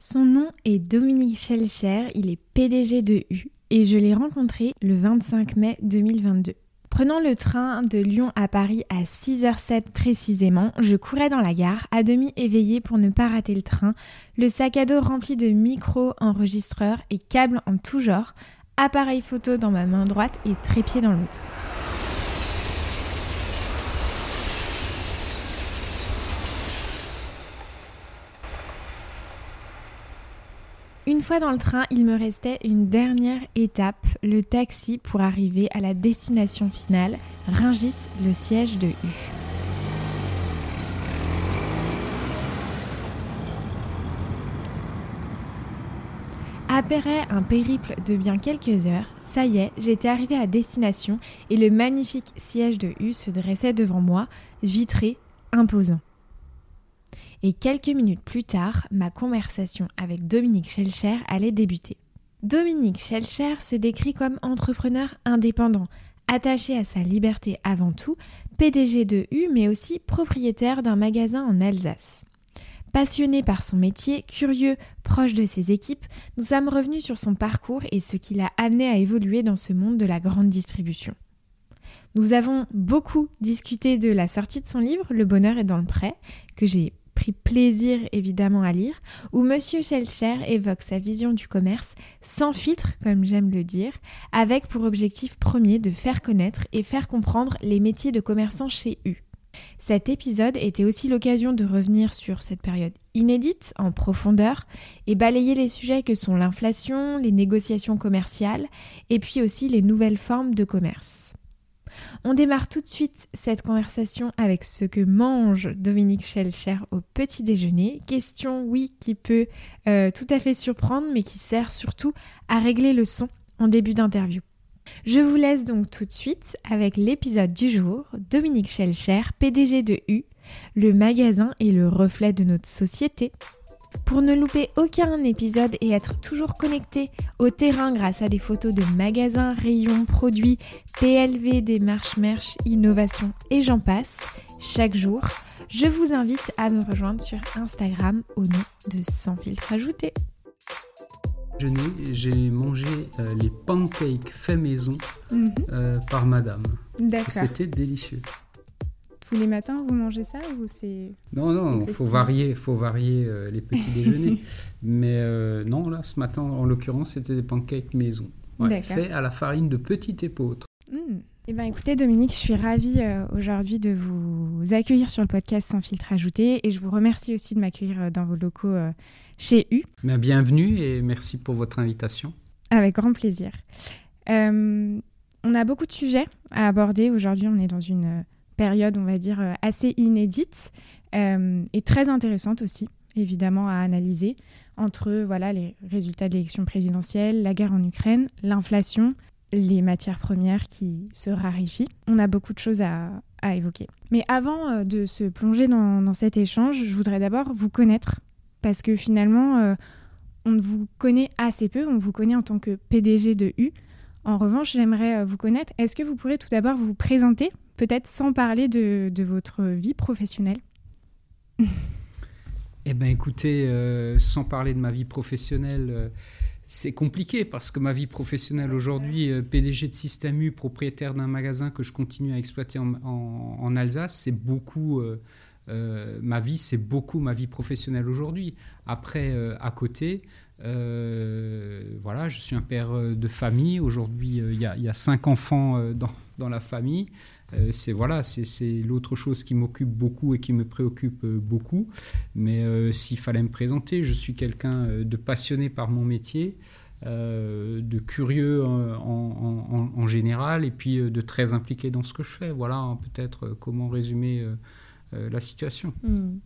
Son nom est Dominique Schelcher, il est PDG de U et je l'ai rencontré le 25 mai 2022. Prenant le train de Lyon à Paris à 6h07 précisément, je courais dans la gare, à demi éveillée pour ne pas rater le train, le sac à dos rempli de micros, enregistreurs et câbles en tout genre, appareil photo dans ma main droite et trépied dans l'autre. Une fois dans le train, il me restait une dernière étape, le taxi pour arriver à la destination finale, Ringis, le siège de U. Après un périple de bien quelques heures, ça y est, j'étais arrivée à destination et le magnifique siège de U se dressait devant moi, vitré, imposant. Et quelques minutes plus tard, ma conversation avec Dominique Schelcher allait débuter. Dominique Schelcher se décrit comme entrepreneur indépendant, attaché à sa liberté avant tout, PDG de U, mais aussi propriétaire d'un magasin en Alsace. Passionné par son métier, curieux, proche de ses équipes, nous sommes revenus sur son parcours et ce qui l'a amené à évoluer dans ce monde de la grande distribution. Nous avons beaucoup discuté de la sortie de son livre Le bonheur est dans le prêt, que j'ai pris plaisir évidemment à lire, où Monsieur Schelcher évoque sa vision du commerce sans filtre, comme j'aime le dire, avec pour objectif premier de faire connaître et faire comprendre les métiers de commerçant chez U. Cet épisode était aussi l'occasion de revenir sur cette période inédite en profondeur et balayer les sujets que sont l'inflation, les négociations commerciales et puis aussi les nouvelles formes de commerce. On démarre tout de suite cette conversation avec ce que mange Dominique Schelcher au petit déjeuner. Question, oui, qui peut euh, tout à fait surprendre, mais qui sert surtout à régler le son en début d'interview. Je vous laisse donc tout de suite avec l'épisode du jour, Dominique Schelcher, PDG de U, le magasin est le reflet de notre société. Pour ne louper aucun épisode et être toujours connecté au terrain grâce à des photos de magasins, rayons, produits, PLV, démarches, merch, innovation et j'en passe, chaque jour, je vous invite à me rejoindre sur Instagram au nom de Sans filtre ajouté. J'ai mangé euh, les pancakes faits maison mhm. euh, par madame. D'accord. C'était délicieux tous les matins vous mangez ça ou c'est Non non, il faut varier, faut varier euh, les petits déjeuners. Mais euh, non là, ce matin en l'occurrence, c'était des pancakes maison, ouais, faits à la farine de petite épeautre. Mmh. Eh ben, écoutez Dominique, je suis ravie euh, aujourd'hui de vous accueillir sur le podcast Sans filtre ajouté et je vous remercie aussi de m'accueillir dans vos locaux chez U. Bienvenue et merci pour votre invitation. Avec grand plaisir. on a beaucoup de sujets à aborder. Aujourd'hui, on est dans une période, on va dire, euh, assez inédite euh, et très intéressante aussi, évidemment, à analyser entre voilà, les résultats de l'élection présidentielle, la guerre en Ukraine, l'inflation, les matières premières qui se raréfient. On a beaucoup de choses à, évoquer. Mais avant euh, de se plonger dans, cet échange, je voudrais d'abord vous connaître, parce que finalement, on vous connaît assez peu, on vous connaît en tant que PDG de U. En revanche, j'aimerais vous connaître. Est-ce que vous pourrez tout d'abord vous présenter peut-être sans parler de, votre vie professionnelle Eh bien écoutez, euh, sans parler de ma vie professionnelle, euh, c'est compliqué parce que ma vie professionnelle aujourd'hui, euh, PDG de Système U, propriétaire d'un magasin que je continue à exploiter en, Alsace, c'est beaucoup... ma vie, c'est beaucoup ma vie professionnelle aujourd'hui. Après, à côté, voilà, je suis un père de famille. Aujourd'hui, il y, a cinq enfants dans, dans la famille. Euh, c'est voilà, c'est l'autre chose qui m'occupe beaucoup et qui me préoccupe euh, beaucoup. Mais euh, s'il fallait me présenter, je suis quelqu'un de passionné par mon métier, de curieux en, général et puis de très impliqué dans ce que je fais. Voilà hein, peut-être comment résumer la situation. Hmm.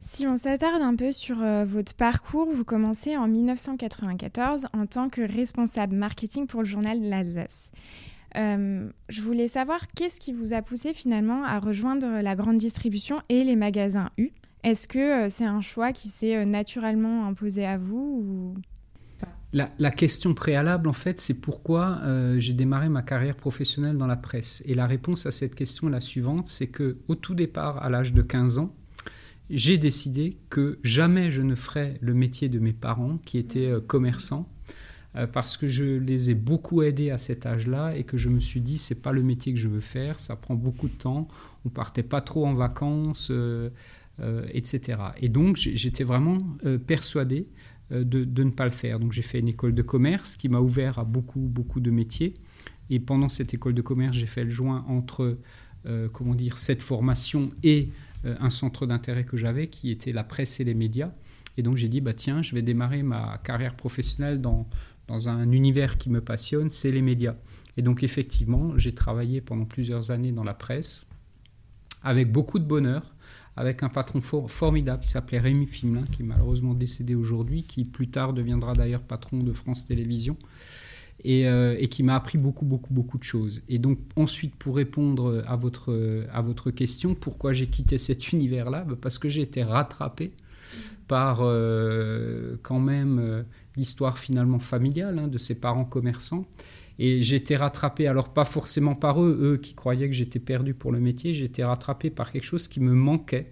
Si on s'attarde un peu sur votre parcours, vous commencez en 1994 en tant que responsable marketing pour le journal L'Alsace. Euh, je voulais savoir qu'est-ce qui vous a poussé finalement à rejoindre la grande distribution et les magasins U? Est-ce que euh, c'est un choix qui s'est euh, naturellement imposé à vous la, question préalable, en fait, c'est pourquoi j'ai démarré ma carrière professionnelle dans la presse. Et la réponse à cette question est la suivante, c'est que au tout départ, à l'âge de 15 ans, j'ai décidé que jamais je ne ferais le métier de mes parents qui étaient commerçants parce que je les ai beaucoup aidés à cet âge-là et que je me suis dit c'est pas le métier que je veux faire, ça prend beaucoup de temps, on partait pas trop en vacances, etc. Et donc j'étais vraiment persuadé euh, de, ne pas le faire. Donc j'ai fait une école de commerce qui m'a ouvert à beaucoup, beaucoup de métiers. Et pendant cette école de commerce, j'ai fait le joint entre, euh, comment dire, cette formation et euh, un centre d'intérêt que j'avais, qui était la presse et les médias. Et donc j'ai dit, bah tiens, je vais démarrer ma carrière professionnelle dans, dans un univers qui me passionne, c'est les médias. Et donc effectivement, j'ai travaillé pendant plusieurs années dans la presse, avec beaucoup de bonheur, avec un patron formidable qui s'appelait Rémi Fimelin, qui est malheureusement décédé aujourd'hui, qui plus tard deviendra d'ailleurs patron de France Télévisions. Euh, et, qui m'a appris beaucoup, beaucoup, beaucoup de choses. Et donc ensuite, pour répondre à votre, à votre question, pourquoi j'ai quitté cet univers-là bah, Parce que j'ai été rattrapé par euh, quand même euh, l'histoire finalement familiale hein, de ses parents commerçants. Et j'étais rattrapé, alors pas forcément par eux, eux qui croyaient que j'étais perdu pour le métier, j'étais rattrapé par quelque chose qui me manquait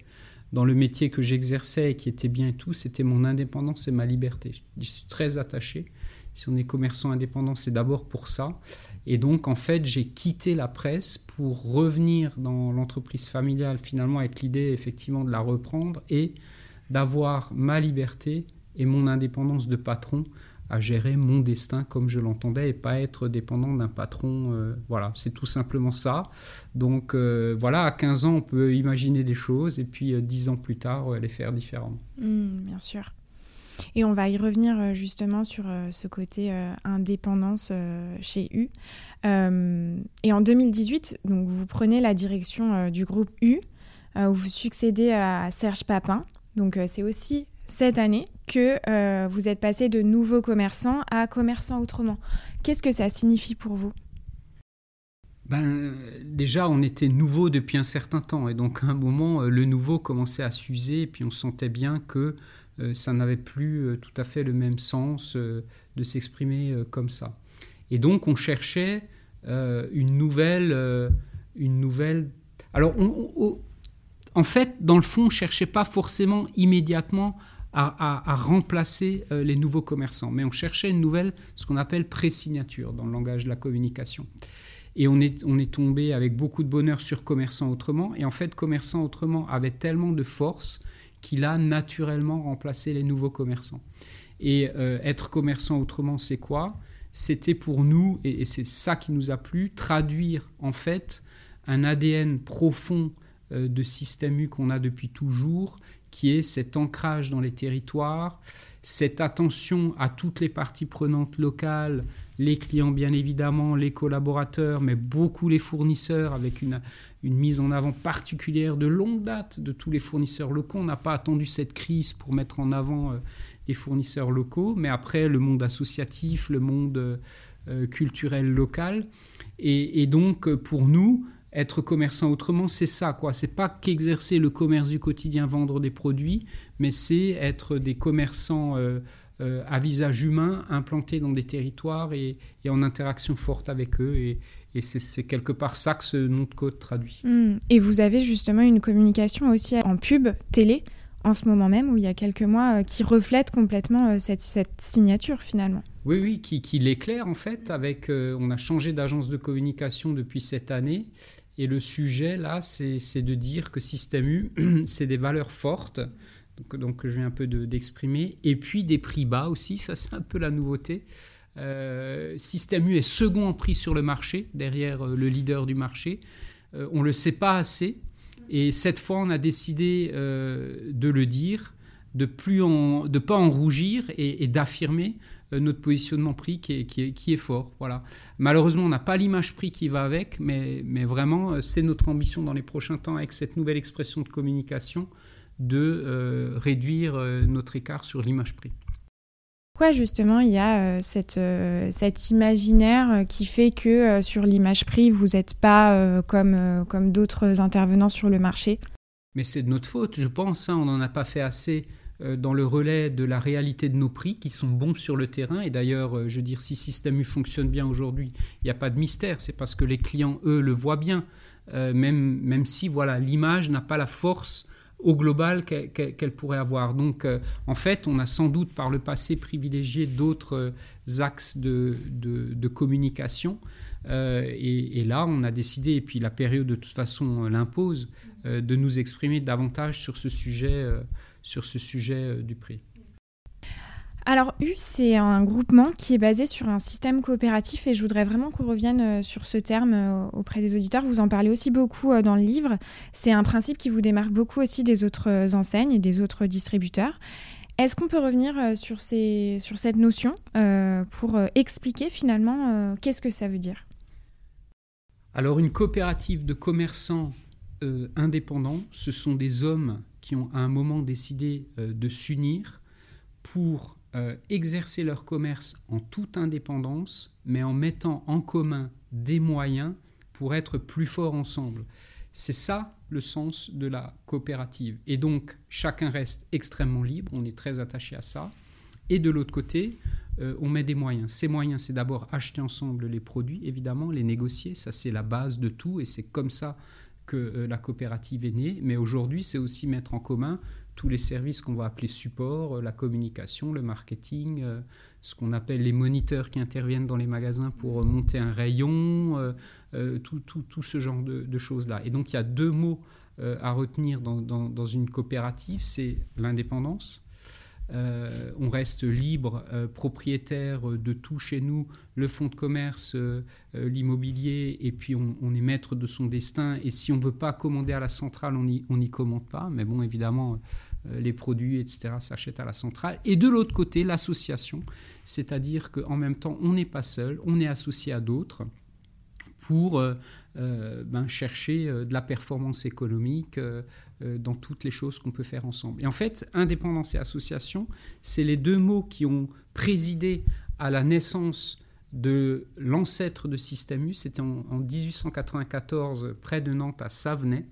dans le métier que j'exerçais et qui était bien et tout, c'était mon indépendance et ma liberté. Je suis très attaché. Si on est commerçant indépendant, c'est d'abord pour ça. Et donc, en fait, j'ai quitté la presse pour revenir dans l'entreprise familiale, finalement, avec l'idée, effectivement, de la reprendre et d'avoir ma liberté et mon indépendance de patron à gérer mon destin comme je l'entendais et pas être dépendant d'un patron. Euh, voilà, c'est tout simplement ça. Donc euh, voilà, à 15 ans, on peut imaginer des choses et puis 10 euh, ans plus tard, les faire différemment. Mmh, bien sûr. Et on va y revenir justement sur ce côté indépendance chez U. et en 2018, donc, vous prenez la direction du groupe U, où vous succédez à Serge Papin. Donc c'est aussi cette année que euh, vous êtes passé de nouveaux commerçants à commerçants autrement. Qu'est-ce que ça signifie pour vous? Ben, déjà, on était nouveau depuis un certain temps, et donc à un moment, euh, le nouveau commençait à s'user, et puis on sentait bien que euh, ça n'avait plus tout à fait le même sens de s'exprimer comme ça. Et donc, on cherchait une nouvelle, une nouvelle. Alors, en fait, dans le fond, on cherchait pas forcément immédiatement à, remplacer euh, les nouveaux commerçants. Mais on cherchait une nouvelle, ce qu'on appelle pré-signature dans le langage de la communication. Et on est, tombé avec beaucoup de bonheur sur Commerçant Autrement. Et en fait, Commerçant Autrement avait tellement de force qu'il a naturellement remplacé les nouveaux commerçants. Et euh, être commerçant autrement, c'est quoi? C'était pour nous, et, c'est ça qui nous a plu, traduire en fait un ADN profond de système U qu'on a depuis toujours, qui est cet ancrage dans les territoires, cette attention à toutes les parties prenantes locales, les clients bien évidemment, les collaborateurs, mais beaucoup les fournisseurs, avec une, une mise en avant particulière de longue date de tous les fournisseurs locaux. On n'a pas attendu cette crise pour mettre en avant euh, les fournisseurs locaux, mais après le monde associatif, le monde euh, culturel local. Et, et, donc pour nous, être commerçant autrement, c'est ça, quoi. C'est pas qu'exercer le commerce du quotidien, vendre des produits, mais c'est être des commerçants euh, euh, à visage humain, implantés dans des territoires et, en interaction forte avec eux. Et, c'est quelque part ça que ce nom de code traduit. Hmm. Et vous avez justement une communication aussi en pub, télé, en ce moment même, où il y a quelques mois, euh, qui reflète complètement cette, signature finalement. Oui, oui, qui, qui l'éclaire en fait. Avec, on a changé d'agence de communication depuis cette année et le sujet, là, c'est de dire que Système U, c'est des valeurs fortes, donc, donc je viens un peu d'exprimer, et puis des prix bas aussi, ça c'est un peu la nouveauté. Euh, Système U est second en prix sur le marché, derrière euh, le leader du marché. Euh, on ne le sait pas assez, et cette fois, on a décidé de le dire, de ne de pas en rougir et d'affirmer euh, notre positionnement prix qui est, qui est, fort. Voilà. Malheureusement, on n'a pas l'image prix qui va avec, mais, mais vraiment, euh, c'est notre ambition dans les prochains temps avec cette nouvelle expression de communication de euh, réduire notre écart sur l'image prix. Pourquoi justement il y a cette, cet imaginaire qui fait que sur l'image prix, vous n'êtes pas comme, comme d'autres intervenants sur le marché? Mais c'est de notre faute, je pense. Hein. on n'en a pas fait assez dans le relais de la réalité de nos prix qui sont bons sur le terrain. Et d'ailleurs, euh, je veux dire, si Système U fonctionne bien aujourd'hui, il n'y a pas de mystère. C'est parce que les clients, eux, le voient bien. Euh, même, même si voilà, l'image n'a pas la force au global qu'elle pourrait avoir. Donc, en fait, on a sans doute par le passé privilégié d'autres axes de, de, communication. Et, là, on a décidé, et puis la période de toute façon l'impose, de nous exprimer davantage sur ce sujet, sur ce sujet du prix. Alors U, c'est un groupement qui est basé sur un système coopératif et je voudrais vraiment qu'on revienne euh, sur ce terme euh, auprès des auditeurs. Vous en parlez aussi beaucoup euh, dans le livre. C'est un principe qui vous démarque beaucoup aussi des autres enseignes et des autres distributeurs. Est-ce qu'on peut revenir sur, ces, sur cette notion pour expliquer finalement qu'est-ce que ça veut dire? Alors une coopérative de commerçants indépendants, ce sont des hommes qui ont à un moment décidé de s'unir pour euh, exercer leur commerce en toute indépendance, mais en mettant en commun des moyens pour être plus forts ensemble. C'est ça le sens de la coopérative. Et donc, chacun reste extrêmement libre, on est très attaché à ça. Et de l'autre côté, euh, on met des moyens. Ces moyens, c'est d'abord acheter ensemble les produits, évidemment, les négocier, ça c'est la base de tout, et c'est comme ça que euh, la coopérative est née. Mais aujourd'hui, c'est aussi mettre en commun tous les services qu'on va appeler support, euh, la communication, le marketing, euh, ce qu'on appelle les moniteurs qui interviennent dans les magasins pour monter un rayon, tout, ce genre de, choses-là. Et donc il y a deux mots à retenir dans une coopérative, c'est l'indépendance euh, on reste libre, euh, propriétaire de tout chez nous, le fonds de commerce, euh, l'immobilier, et puis on, est maître de son destin. Et si on ne veut pas commander à la centrale, on n'y commande pas. Mais bon, évidemment, les produits, etc., s'achètent à la centrale. Et de l'autre côté, l'association, c'est-à-dire qu'en même temps, on n'est pas seul, on est associé à d'autres pour ben, chercher de la performance économique, euh, dans toutes les choses qu'on peut faire ensemble. Et en fait, indépendance et association, c'est les deux mots qui ont présidé à la naissance de l'ancêtre de Système U. C'était en, 1894, près de Nantes, à Savenay,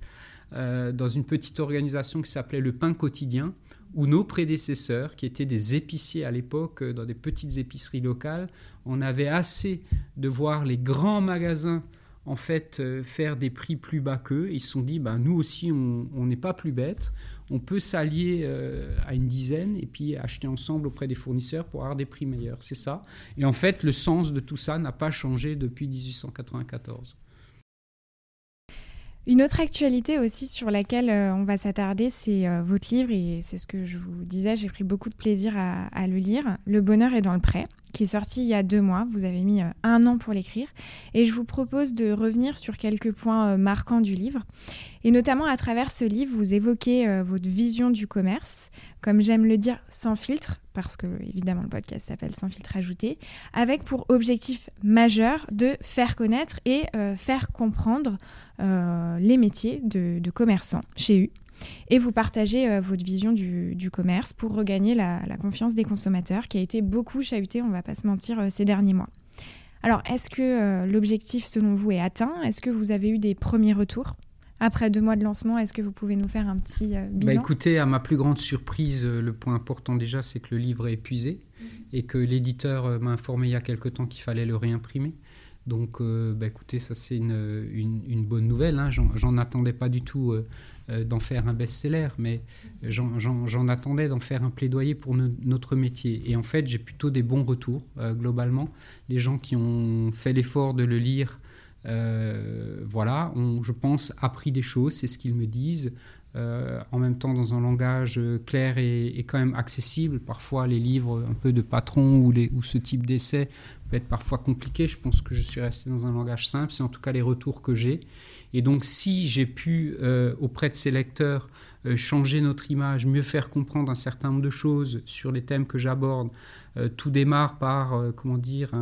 euh, dans une petite organisation qui s'appelait le Pain Quotidien, où nos prédécesseurs, qui étaient des épiciers à l'époque, euh, dans des petites épiceries locales, on avait assez de voir les grands magasins en fait euh, faire des prix plus bas qu'eux. Ils se sont dit, ben, nous aussi, on n'est pas plus bêtes. On peut s'allier euh, à une dizaine et puis acheter ensemble auprès des fournisseurs pour avoir des prix meilleurs. C'est ça. Et en fait, le sens de tout ça n'a pas changé depuis 1894. Une autre actualité aussi sur laquelle euh, on va s'attarder, c'est votre livre, et c'est ce que je vous disais, j'ai pris beaucoup de plaisir à, à, le lire. Le bonheur est dans le prêt qui est sorti il y a deux mois. Vous avez mis euh, un an pour l'écrire. Et je vous propose de revenir sur quelques points euh, marquants du livre. Et notamment à travers ce livre, vous évoquez euh, votre vision du commerce, comme j'aime le dire, sans filtre, parce que évidemment le podcast s'appelle Sans filtre ajouté, avec pour objectif majeur de faire connaître et faire comprendre les métiers de, de commerçants chez U et vous partagez euh, votre vision du, commerce pour regagner la, confiance des consommateurs qui a été beaucoup chahutée, on ne va pas se mentir, euh, ces derniers mois. Alors, est-ce que euh, l'objectif, selon vous, est atteint? Est-ce que vous avez eu des premiers retours? Après deux mois de lancement, est-ce que vous pouvez nous faire un petit bilan bah Écoutez, à ma plus grande surprise, le point important déjà, c'est que le livre est épuisé mhm. et que l'éditeur m'a informé il y a quelque temps qu'il fallait le réimprimer. Donc, bah, écoutez, ça c'est une, bonne nouvelle. Hein. J'en attendais pas du tout d'en faire un best-seller, mais j'en attendais d'en faire un plaidoyer pour notre métier. Et en fait, j'ai plutôt des bons retours, euh, globalement. Les gens qui ont fait l'effort de le lire, euh, voilà, ont, je pense, appris des choses, c'est ce qu'ils me disent. en même temps, dans un langage clair et, quand même accessible. Parfois, les livres un peu de patron ou ce type d'essai peut être parfois compliqué. Je pense que je suis resté dans un langage simple. C'est en tout cas les retours que j'ai. Et donc si j'ai pu, euh, auprès de ces lecteurs, euh, changer notre image, mieux faire comprendre un certain nombre de choses sur les thèmes que j'aborde, euh, tout démarre par, comment dire,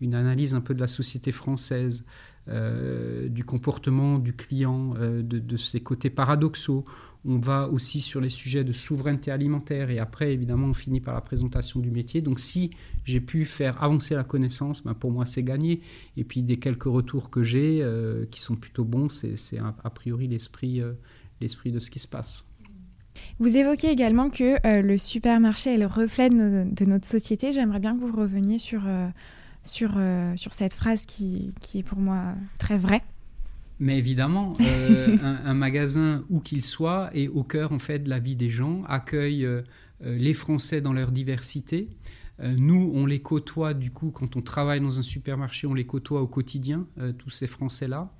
une analyse un peu de la société française, du comportement du client, de, de, ses côtés paradoxaux. On va aussi sur les sujets de souveraineté alimentaire et après, évidemment, on finit par la présentation du métier. Donc, si j'ai pu faire avancer la connaissance, ben, pour moi, c'est gagné. Et puis, des quelques retours que j'ai, euh, qui sont plutôt bons, c'est a, priori l'esprit euh, de ce qui se passe. Vous évoquez également que euh, le supermarché est le reflet de, notre société. J'aimerais bien que vous reveniez sur, sur, sur cette phrase qui, qui est pour moi très vraie. Mais évidemment, euh, un, magasin, où qu'il soit, est au cœur en fait de la vie des gens, accueille euh, euh, les Français dans leur diversité. nous, on les côtoie du coup quand on travaille dans un supermarché, on les côtoie au quotidien, tous ces Français-là.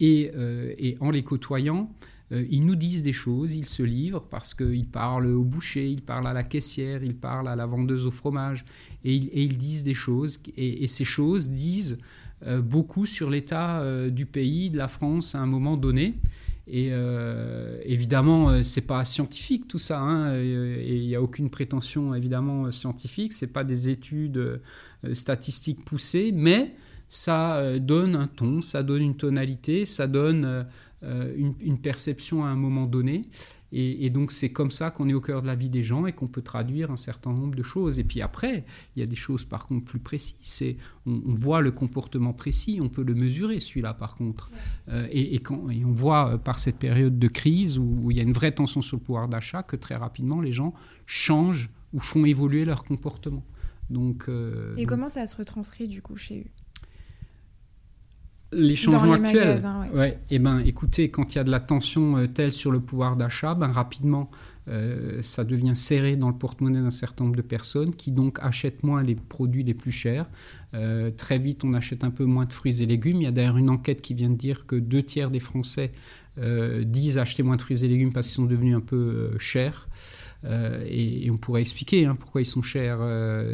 Et, et, en les côtoyant, ils nous disent des choses, ils se livrent parce qu'ils parlent au boucher, ils parlent à la caissière, ils parlent à la vendeuse au fromage, et, ils disent des choses. Et, et ces choses disent euh, beaucoup sur l'état euh, du pays, de la France à un moment donné. Et euh, évidemment, c'est pas scientifique tout ça, hein, et il n'y a aucune prétention évidemment scientifique. C'est pas des études statistiques poussées, mais ça donne un ton, ça donne une tonalité, ça donne une, une, perception à un moment donné. Et, donc c'est comme ça qu'on est au cœur de la vie des gens et qu'on peut traduire un certain nombre de choses. Et puis après, il y a des choses par contre plus précises. On, on, voit le comportement précis, on peut le mesurer celui-là par contre. Euh, et, quand, et, on voit euh, par cette période de crise où, il y a une vraie tension sur le pouvoir d'achat que très rapidement les gens changent ou font évoluer leur comportement. Donc, euh, et comment ça se retranscrit du coup chez eux? Les changements actuels. ouais. Eh ben, écoutez, quand il y a de la tension euh, telle sur le pouvoir d'achat, ben, rapidement, euh, ça devient serré dans le porte-monnaie d'un certain nombre de personnes qui donc achètent moins les produits les plus chers. Euh, très vite, on achète un peu moins de fruits et légumes. Il y a d'ailleurs une enquête qui vient de dire que deux tiers des Français disent acheter moins de fruits et légumes parce qu'ils sont devenus un peu chers. Et, on pourrait expliquer hein, pourquoi ils sont chers.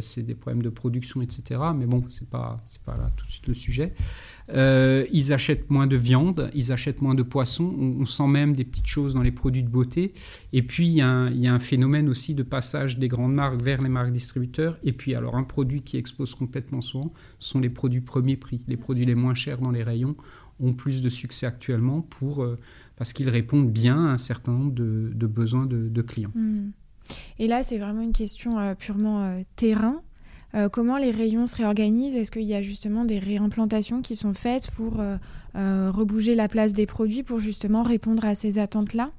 c'est des problèmes de production, etc. Mais bon, c'est pas pas là tout de suite le sujet. Euh, ils achètent moins de viande, ils achètent moins de poissons. On, sent même des petites choses dans les produits de beauté. Et puis, il y, a un, phénomène aussi de passage des grandes marques vers les marques distributeurs. Et puis, alors, un produit qui explose complètement souvent sont les produits premier prix. Les produits les moins chers dans les rayons ont plus de succès actuellement pour, euh, parce qu'ils répondent bien à un certain nombre de, besoins de, clients. Hmm. Et là, c'est vraiment une question euh, purement terrain. Euh, comment les rayons se réorganisent? Est-ce qu'il y a justement des réimplantations qui sont faites pour euh, euh, rebouger la place des produits pour justement répondre à ces attentes-là?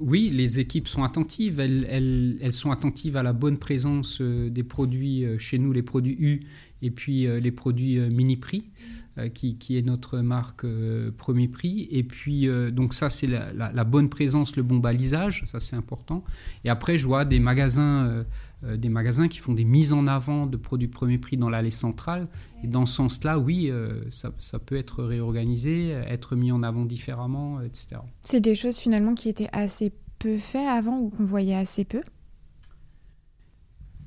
Oui, les équipes sont attentives. Elles, sont attentives à la bonne présence des produits chez nous, les produits U et puis les produits mini prix, qui, est notre marque premier prix. Et puis, donc ça, c'est la, la, bonne présence, le bon balisage, ça c'est important. Et après, je vois des magasins euh, des magasins qui font des mises en avant de produits premier prix dans l'allée centrale. Et dans ce sens-là, oui, euh, ça, ça, peut être réorganisé, être mis en avant différemment, etc. C'est des choses finalement qui étaient assez peu faites avant ou qu'on voyait assez peu?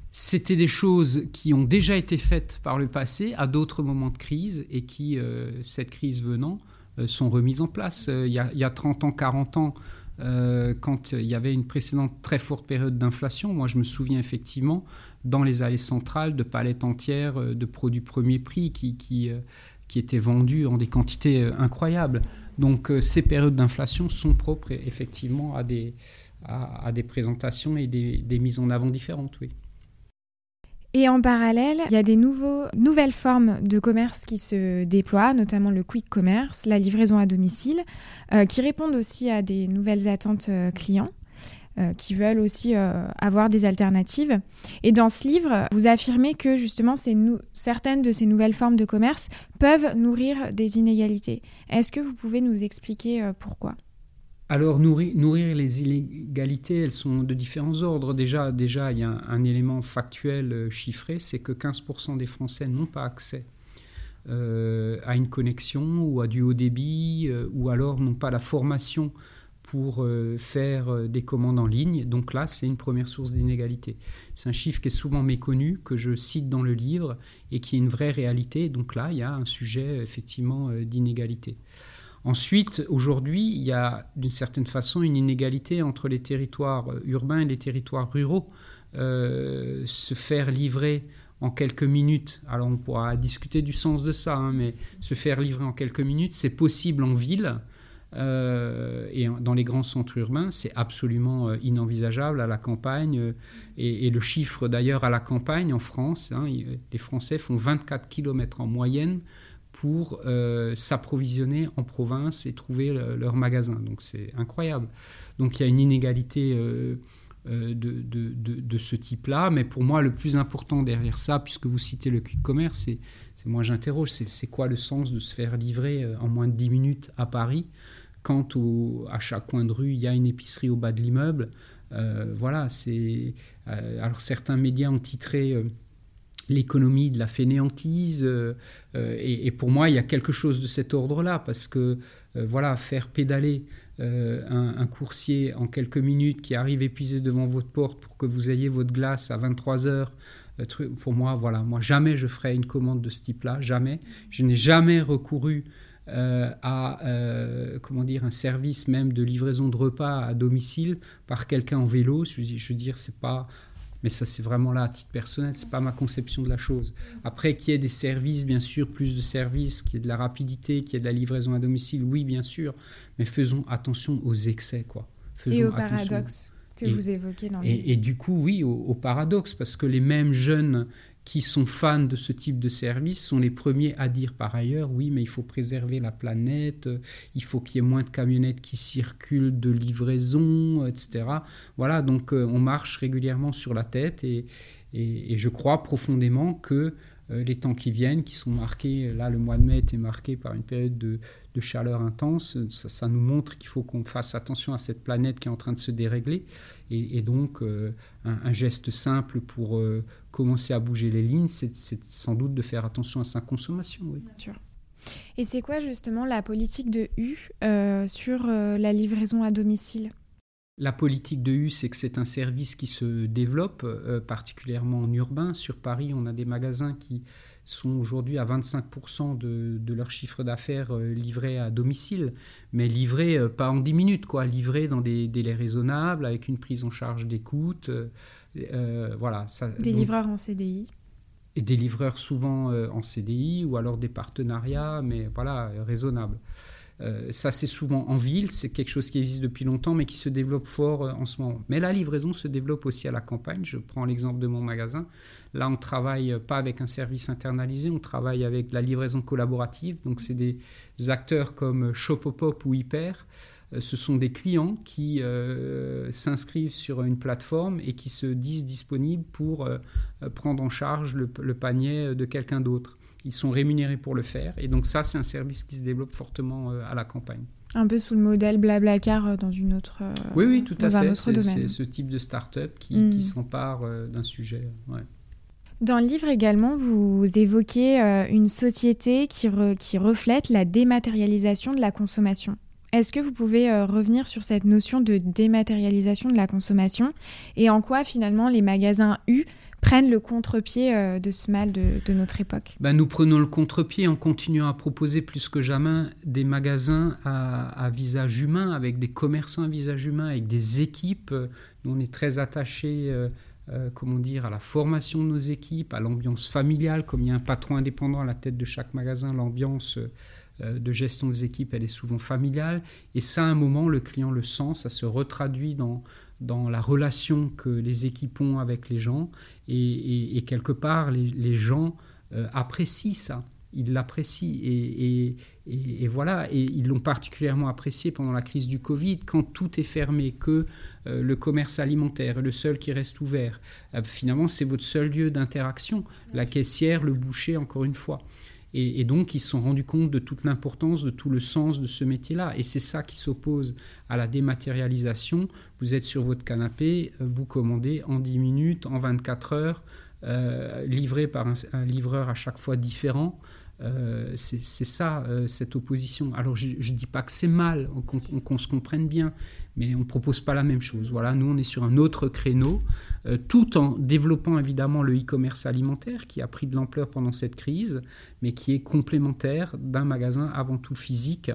C'était des choses qui ont déjà été faites par le passé à d'autres moments de crise et qui, euh, cette crise venant, sont remises en place. il, y a, il, y a, 30 ans, 40 ans, euh, quand il y avait une précédente très forte période d'inflation. Moi, je me souviens effectivement, dans les allées centrales, de palettes entières euh, de produits premier prix qui, qui, euh, étaient vendus en des quantités incroyables. Donc, ces périodes d'inflation sont propres effectivement à des, à, des présentations et des, des mises en avant différentes, oui. Et en parallèle, il y a des nouvelles formes de commerce qui se déploient, notamment le quick commerce, la livraison à domicile, euh, qui répondent aussi à des nouvelles attentes euh, clients. Euh, qui veulent aussi avoir des alternatives. Et dans ce livre, vous affirmez que justement certaines de ces nouvelles formes de commerce peuvent nourrir des inégalités. Est-ce que vous pouvez nous expliquer pourquoi? Alors nourrir, les inégalités, elles sont de différents ordres. Déjà, déjà il y a un, élément factuel euh, chiffré, c'est que 15% des Français n'ont pas accès euh, à une connexion ou à du haut débit, euh, ou alors n'ont pas la formation pour faire des commandes en ligne. Donc là, c'est une première source d'inégalité. C'est un chiffre qui est souvent méconnu, que je cite dans le livre, et qui est une vraie réalité. Donc là, il y a un sujet effectivement d'inégalité. Ensuite, aujourd'hui, il y a d'une certaine façon une inégalité entre les territoires euh, urbains et les territoires ruraux. Euh, se faire livrer en quelques minutes, alors on pourra discuter du sens de ça, hein, mais se faire livrer en quelques minutes, c'est possible en ville. Euh, et dans les grands centres urbains, c'est absolument inenvisageable à la campagne. et, le chiffre d'ailleurs à la campagne en France, hein, les Français font 24 km en moyenne pour euh, s'approvisionner en province et trouver leur magasin. Donc c'est incroyable. Donc il y a une inégalité euh, de, de, de, ce type-là. Mais pour moi, le plus important derrière ça, puisque vous citez le quick commerce, c'est, moi j'interroge, c'est, quoi le sens de se faire livrer en moins de 10 minutes à Paris quand à chaque coin de rue, il y a une épicerie au bas de l'immeuble? Voilà, c'est... alors certains médias ont titré l'économie de la fainéantise. Euh, euh, et, pour moi, il y a quelque chose de cet ordre-là, parce que euh, voilà, faire pédaler un, coursier en quelques minutes qui arrive épuisé devant votre porte pour que vous ayez votre glace à 23 heures, pour moi, voilà, moi jamais je ferai une commande de ce type-là, jamais. Je n'ai jamais recouru à comment dire un service même de livraison de repas à domicile par quelqu'un en vélo. Je, je veux dire, c'est pas mais ça, c'est vraiment là à titre personnel, c'est pas ma conception de la chose. Après, qu'il y ait des services, bien sûr, plus de services, qu'il y ait de la rapidité, qu'il y ait de la livraison à domicile, oui, bien sûr. Mais faisons attention aux excès, quoi. et au paradoxe que vous évoquez dans et, et, du coup, oui, au, paradoxe, parce que les mêmes jeunes qui sont fans de ce type de service sont les premiers à dire par ailleurs oui mais il faut préserver la planète, il faut qu'il y ait moins de camionnettes qui circulent de livraison, etc. Voilà, donc euh, on marche régulièrement sur la tête et, et, je crois profondément que euh, les temps qui viennent, qui sont marqués, là le mois de mai était marqué par une période de, de chaleur intense, ça, nous montre qu'il faut qu'on fasse attention à cette planète qui est en train de se dérégler. Et, donc, euh, un, geste simple pour euh, commencer à bouger les lignes, c'est sans doute de faire attention à sa consommation. Et c'est quoi justement la politique de U euh, sur la livraison à domicile? La politique de U, c'est que c'est un service qui se développe, particulièrement en urbain. Sur Paris, on a des magasins qui sont aujourd'hui à 25% de, de, leur chiffre d'affaires euh, livré à domicile, mais livré euh, pas en 10 minutes, quoi, livré dans des délais raisonnables, avec une prise en charge d'écoute. Euh, voilà, ça, des livreurs en CDI Et des livreurs souvent en CDI ou alors des partenariats, mais voilà, raisonnables. Euh, ça, c'est souvent en ville, c'est quelque chose qui existe depuis longtemps, mais qui se développe fort euh, en ce moment. Mais la livraison se développe aussi à la campagne. Je prends l'exemple de mon magasin. Là, on travaille pas avec un service internalisé, on travaille avec la livraison collaborative. Donc, c'est des acteurs comme Shopopop ou Hyper. Euh, ce sont des clients qui s'inscrivent sur une plateforme et qui se disent disponibles pour prendre en charge le panier de quelqu'un d'autre ils sont rémunérés pour le faire. Et donc ça, c'est un service qui se développe fortement euh, à la campagne. Un peu sous le modèle Blablacar euh, dans une autre euh, Oui, oui, tout à fait. C'est ce type de start-up qui, mm. s'empare d'un sujet. Dans le livre également, vous évoquez une société qui, qui reflète la dématérialisation de la consommation. Est-ce que vous pouvez revenir sur cette notion de dématérialisation de la consommation et en quoi finalement les magasins U prennent le contre-pied euh, de ce mal de, notre époque ben, Nous prenons le contre-pied en continuant à proposer plus que jamais des magasins à, visage humain, avec des commerçants à visage humain, avec des équipes. Nous, on est très attachés. Euh, euh, comment dire, à la formation de nos équipes, à l'ambiance familiale, comme il y a un patron indépendant à la tête de chaque magasin, l'ambiance de gestion des équipes, elle est souvent familiale. Et ça, à un moment, le client le sent, ça se retraduit dans, dans la relation que les équipes ont avec les gens. Et, quelque part, les, gens euh, apprécient ça. Ils l'apprécient. Et, voilà, et ils l'ont particulièrement apprécié pendant la crise du Covid, quand tout est fermé, que euh, le commerce alimentaire est le seul qui reste ouvert. Euh, finalement, c'est votre seul lieu d'interaction. La caissière, le boucher, encore une fois. Et, donc, ils se sont rendus compte de toute l'importance, de tout le sens de ce métier-là. Et c'est ça qui s'oppose à la dématérialisation. Vous êtes sur votre canapé, vous commandez en 10 minutes, en 24 heures, euh, livré par un, livreur à chaque fois différent. Euh, c'est ça, euh, cette opposition. Alors, je ne dis pas que c'est mal, qu'on se comprenne bien, mais on ne propose pas la même chose. Voilà, nous, on est sur un autre créneau, euh, tout en développant évidemment le e-commerce alimentaire qui a pris de l'ampleur pendant cette crise, mais qui est complémentaire d'un magasin avant tout physique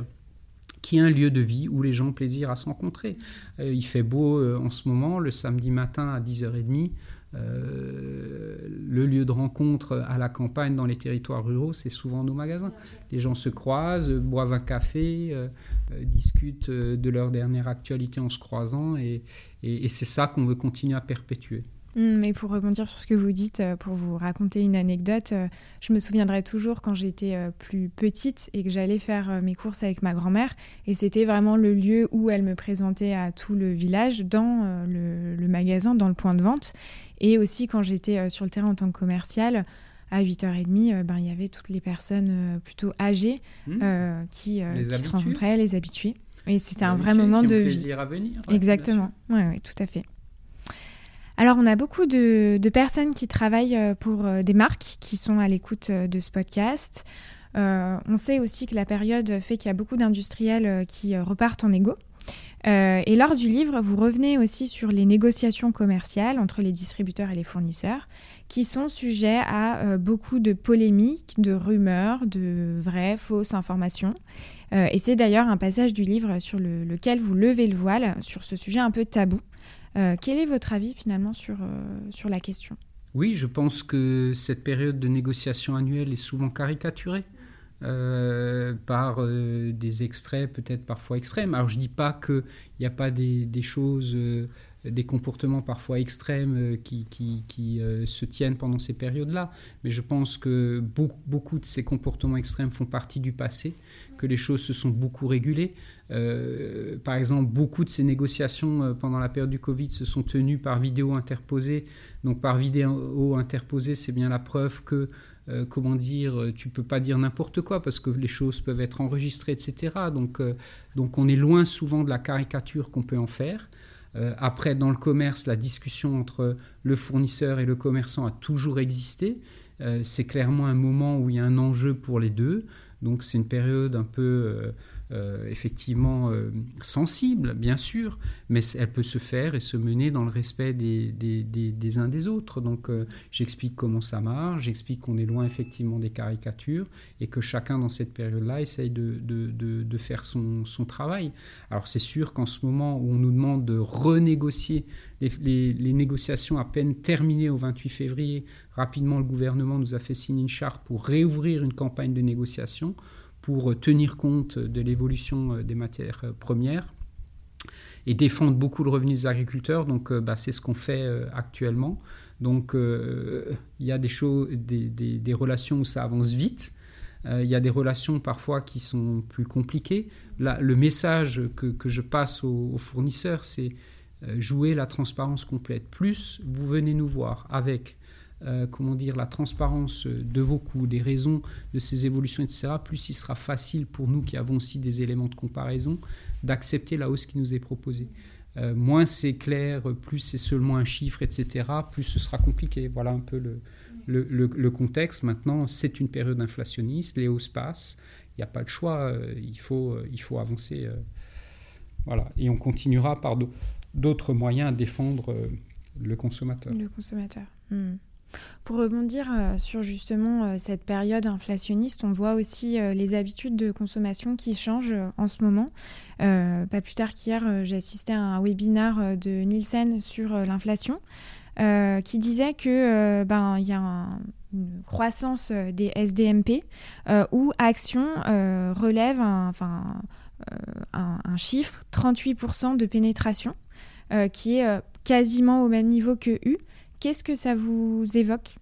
qui est un lieu de vie où les gens ont plaisir à se rencontrer. il fait beau en ce moment, le samedi matin à 10h30, euh, le lieu de rencontre à la campagne, dans les territoires ruraux, c'est souvent nos magasins. Les gens se croisent, boivent un café, euh, euh, discutent de leur dernière actualité en se croisant, et, et, c'est ça qu'on veut continuer à perpétuer. Mm, mais pour rebondir sur ce que vous dites, euh, pour vous raconter une anecdote, euh, je me souviendrai toujours quand j'étais euh, plus petite et que j'allais faire mes courses avec ma grand-mère. Et c'était vraiment le lieu où elle me présentait à tout le village, dans le, magasin, dans le point de vente. Et aussi quand j'étais sur le terrain en tant que commercial, à 8h30, ben, il y avait toutes les personnes plutôt âgées mmh. qui, se rencontraient, les habitués. Et c'était un vrai moment de plaisir à venir. Exactement, oui, ouais, tout à fait. Alors, on a beaucoup de, personnes qui travaillent euh, pour euh, des marques qui sont à l'écoute euh, de ce podcast. on sait aussi que la période fait qu'il y a beaucoup d'industriels qui repartent en égo. et lors du livre, vous revenez aussi sur les négociations commerciales entre les distributeurs et les fournisseurs, qui sont sujets à beaucoup de polémiques, de rumeurs, de vraies, fausses informations. et c'est d'ailleurs un passage du livre sur lequel vous levez le voile sur ce sujet un peu tabou. Euh, quel est votre avis finalement sur, euh, la question? Oui, je pense que cette période de négociation annuelle est souvent caricaturée. Euh, par des extraits peut-être parfois extrêmes. Alors je ne dis pas qu'il n'y a pas des choses des comportements parfois extrêmes euh, qui, qui, euh, se tiennent pendant ces périodes-là. Mais je pense que beaucoup, beaucoup, de ces comportements extrêmes font partie du passé, que les choses se sont beaucoup régulées. Euh, par exemple, beaucoup de ces négociations pendant la période du Covid se sont tenues par vidéo interposée. Donc par vidéo interposée, c'est bien la preuve que comment dire, tu peux pas dire n'importe quoi parce que les choses peuvent être enregistrées, etc. Donc, donc on est loin souvent de la caricature qu'on peut en faire. Euh, après, dans le commerce, la discussion entre le fournisseur et le commerçant a toujours existé. Euh, c'est clairement un moment où il y a un enjeu pour les deux. Donc c'est une période un peu euh, effectivement euh, sensible, bien sûr, mais elle peut se faire et se mener dans le respect des, des, des, uns des autres. Donc euh, j'explique comment ça marche, j'explique qu'on est loin effectivement des caricatures et que chacun dans cette période-là essaye de, de, de, faire son, son, travail. Alors c'est sûr qu'en ce moment où on nous demande de renégocier les, les, négociations à peine terminées au 28 février, rapidement le gouvernement nous a fait signer une charte pour réouvrir une campagne de négociation pour tenir compte de l'évolution euh, des matières euh, premières et défendre beaucoup le revenu des agriculteurs. Donc, euh, bah, c'est ce qu'on fait actuellement. Donc, il y a des, choses, des, des, relations où ça avance vite. Il y a des relations parfois qui sont plus compliquées. Là, le message que, que je passe aux, aux fournisseurs, c'est jouer la transparence complète. Plus vous venez nous voir avec euh, comment dire, la transparence de vos coûts, des raisons de ces évolutions, etc., plus il sera facile pour nous qui avons aussi des éléments de comparaison d'accepter la hausse qui nous est proposée. Euh, moins c'est clair, plus c'est seulement un chiffre, etc., plus ce sera compliqué. Voilà un peu le, contexte. Maintenant, c'est une période inflationniste, les hausses passent, il n'y a pas de choix, euh, il, faut, il faut avancer. voilà. Et on continuera par d'autres moyens à défendre le consommateur. Le consommateur. Hmm. Pour rebondir euh, sur justement euh, cette période inflationniste, on voit aussi euh, les habitudes de consommation qui changent en ce moment. pas plus tard qu'hier, j'ai assisté à un webinar de Nielsen sur l'inflation qui disait que ben il y a une croissance des SDMP où Action relève enfin, un, chiffre 38% de pénétration qui est quasiment au même niveau que U. Qu'est-ce que ça vous évoque?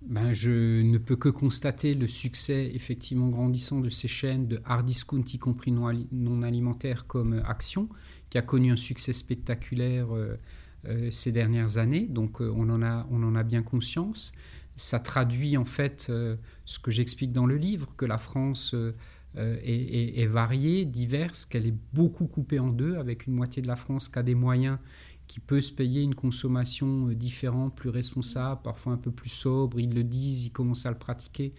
Ben, je ne peux que constater le succès effectivement grandissant de ces chaînes de hard discount, y compris non, alimentaires comme Action, qui a connu un succès spectaculaire euh, euh, ces dernières années. Donc euh, on, en a, on en a bien conscience. Ça traduit en fait ce que j'explique dans le livre, que la France est, est, variée, diverse, qu'elle est beaucoup coupée en deux, avec une moitié de la France qui a des moyens qui peut se payer une consommation euh, différente, plus responsable, parfois un peu plus sobre. Ils le disent, ils commencent à le pratiquer.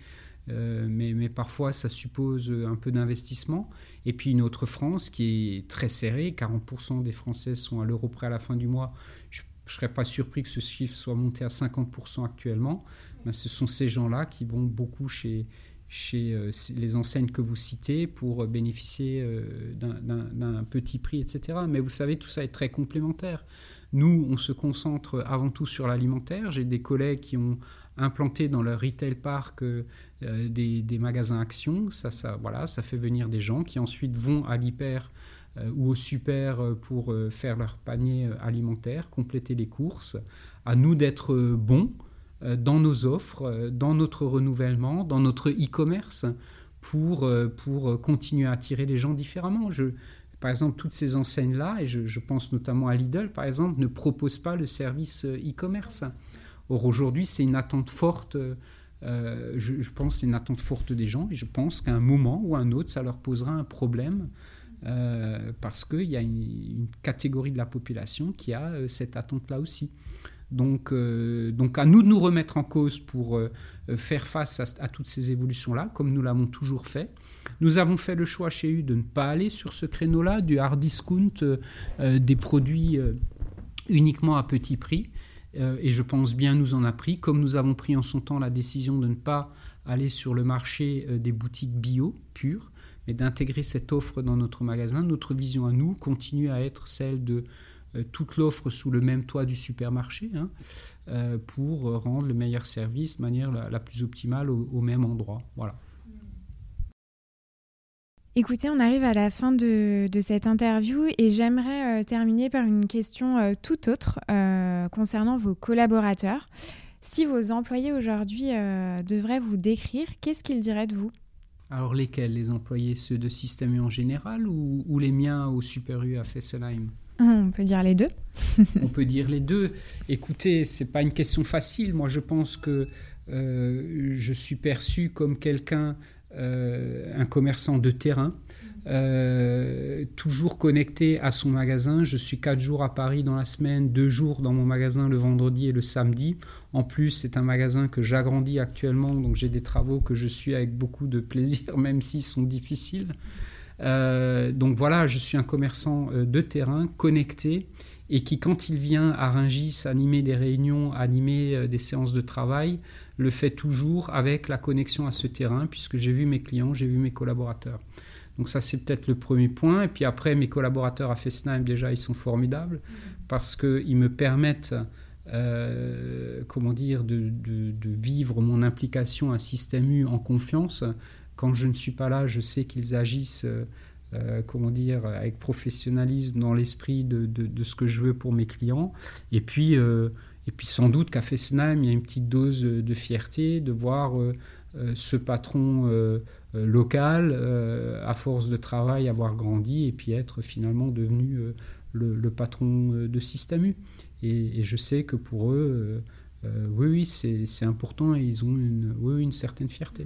Euh, mais, mais, parfois ça suppose un peu d'investissement. Et puis une autre France qui est très serrée, 40% des Français sont à l'euro près à la fin du mois. Je ne serais pas surpris que ce chiffre soit monté à 50% actuellement. Mais ce sont ces gens-là qui vont beaucoup chez, chez euh, les enseignes que vous citez pour bénéficier euh, d'un petit prix, etc. Mais vous savez, tout ça est très complémentaire. Nous, on se concentre avant tout sur l'alimentaire. J'ai des collègues qui ont implanté dans leur retail park euh, des, magasins actions. Ça, ça, voilà, ça fait venir des gens qui ensuite vont à l'hyper ou au super pour faire leur panier alimentaire, compléter les courses. À nous d'être bons dans nos offres, dans notre renouvellement, dans notre e-commerce pour, pour continuer à attirer les gens différemment. Par exemple, toutes ces enseignes-là, et je, pense notamment à Lidl, par exemple, ne proposent pas le service euh, e-commerce. Or, aujourd'hui, c'est une attente forte, euh, je, pense, c'est une attente forte des gens, et je pense qu'à un moment ou à un autre, ça leur posera un problème, euh, parce qu'il y a une, catégorie de la population qui a cette attente-là aussi. Donc, donc, à nous de nous remettre en cause pour faire face à toutes ces évolutions-là, comme nous l'avons toujours fait. Nous avons fait le choix chez U de ne pas aller sur ce créneau-là, du hard discount, euh, euh, des produits euh, uniquement à petit prix. et je pense bien nous en a pris, comme nous avons pris en son temps la décision de ne pas aller sur le marché des boutiques bio pures, mais d'intégrer cette offre dans notre magasin. Notre vision à nous continue à être celle de toute l'offre sous le même toit du supermarché hein, pour rendre le meilleur service de manière la, plus optimale au, au même endroit. Voilà. Écoutez, on arrive à la fin de, cette interview et j'aimerais euh, terminer par une question euh, tout autre euh, concernant vos collaborateurs. Si vos employés aujourd'hui devraient vous décrire, qu'est-ce qu'ils diraient de vous? Alors lesquels? Les employés, ceux de Système U en général ou, les miens au Super U à Fessenheim? On peut dire les deux. on peut dire les deux. Écoutez, c'est pas une question facile. Moi, je pense que je suis perçu comme quelqu'un euh, un commerçant de terrain, euh, toujours connecté à son magasin. Je suis quatre jours à Paris dans la semaine, deux jours dans mon magasin le vendredi et le samedi. En plus, c'est un magasin que j'agrandis actuellement, donc j'ai des travaux que je suis avec beaucoup de plaisir, même s'ils sont difficiles. Euh, donc voilà, je suis un commerçant de terrain, connecté, et qui, quand il vient à Rungis animer des réunions, animer des séances de travail, le fait toujours avec la connexion à ce terrain, puisque j'ai vu mes clients, j'ai vu mes collaborateurs. Donc ça, c'est peut-être le premier point. Et puis après, mes collaborateurs à Fesnheim, déjà, ils sont formidables, parce qu'ils me permettent, euh, comment dire, de, vivre mon implication à Système U en confiance. Quand je ne suis pas là, je sais qu'ils agissent... Euh, comment dire, avec professionnalisme dans l'esprit de, ce que je veux pour mes clients. Et puis, euh, et puis sans doute qu'à Fessenheim, il y a une petite dose de fierté de voir euh, euh, ce patron euh, local, à force de travail, avoir grandi et puis être finalement devenu le, patron de Système. Et, je sais que pour eux, oui, oui, c'est important et ils ont une, oui, une certaine fierté.